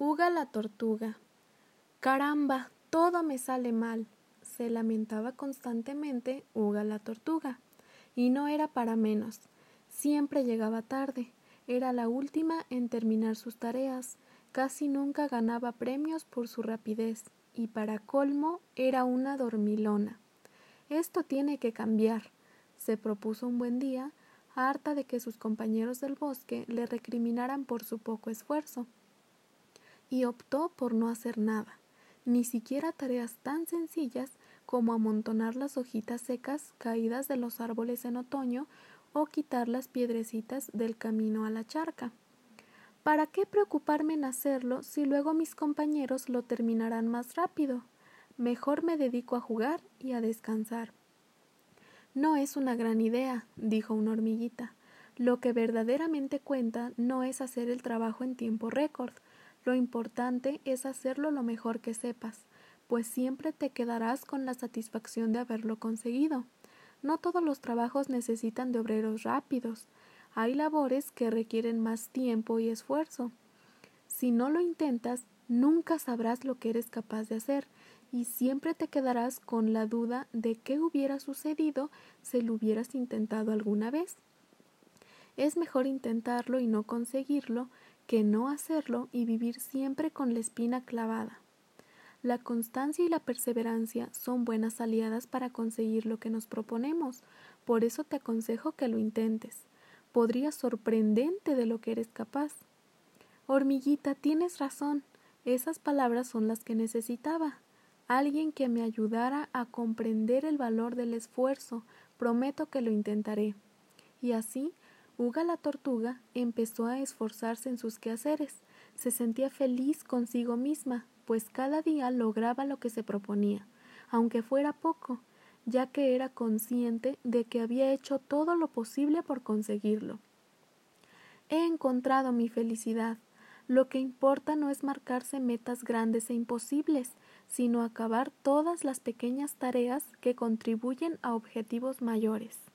Uga la tortuga. Caramba, todo me sale mal, se lamentaba constantemente Uga la tortuga. Y no era para menos. Siempre llegaba tarde. Era la última en terminar sus tareas. Casi nunca ganaba premios por su rapidez. Y para colmo era una dormilona. Esto tiene que cambiar. Se propuso un buen día, harta de que sus compañeros del bosque le recriminaran por su poco esfuerzo y optó por no hacer nada, ni siquiera tareas tan sencillas como amontonar las hojitas secas caídas de los árboles en otoño o quitar las piedrecitas del camino a la charca. ¿Para qué preocuparme en hacerlo si luego mis compañeros lo terminarán más rápido? Mejor me dedico a jugar y a descansar. No es una gran idea, dijo una hormiguita. Lo que verdaderamente cuenta no es hacer el trabajo en tiempo récord, lo importante es hacerlo lo mejor que sepas, pues siempre te quedarás con la satisfacción de haberlo conseguido. No todos los trabajos necesitan de obreros rápidos. Hay labores que requieren más tiempo y esfuerzo. Si no lo intentas, nunca sabrás lo que eres capaz de hacer y siempre te quedarás con la duda de qué hubiera sucedido si lo hubieras intentado alguna vez. Es mejor intentarlo y no conseguirlo que no hacerlo y vivir siempre con la espina clavada. La constancia y la perseverancia son buenas aliadas para conseguir lo que nos proponemos, por eso te aconsejo que lo intentes. Podría sorprendente de lo que eres capaz. Hormiguita, tienes razón. Esas palabras son las que necesitaba. Alguien que me ayudara a comprender el valor del esfuerzo. Prometo que lo intentaré. Y así Uga la tortuga empezó a esforzarse en sus quehaceres. Se sentía feliz consigo misma, pues cada día lograba lo que se proponía, aunque fuera poco, ya que era consciente de que había hecho todo lo posible por conseguirlo. He encontrado mi felicidad. Lo que importa no es marcarse metas grandes e imposibles, sino acabar todas las pequeñas tareas que contribuyen a objetivos mayores.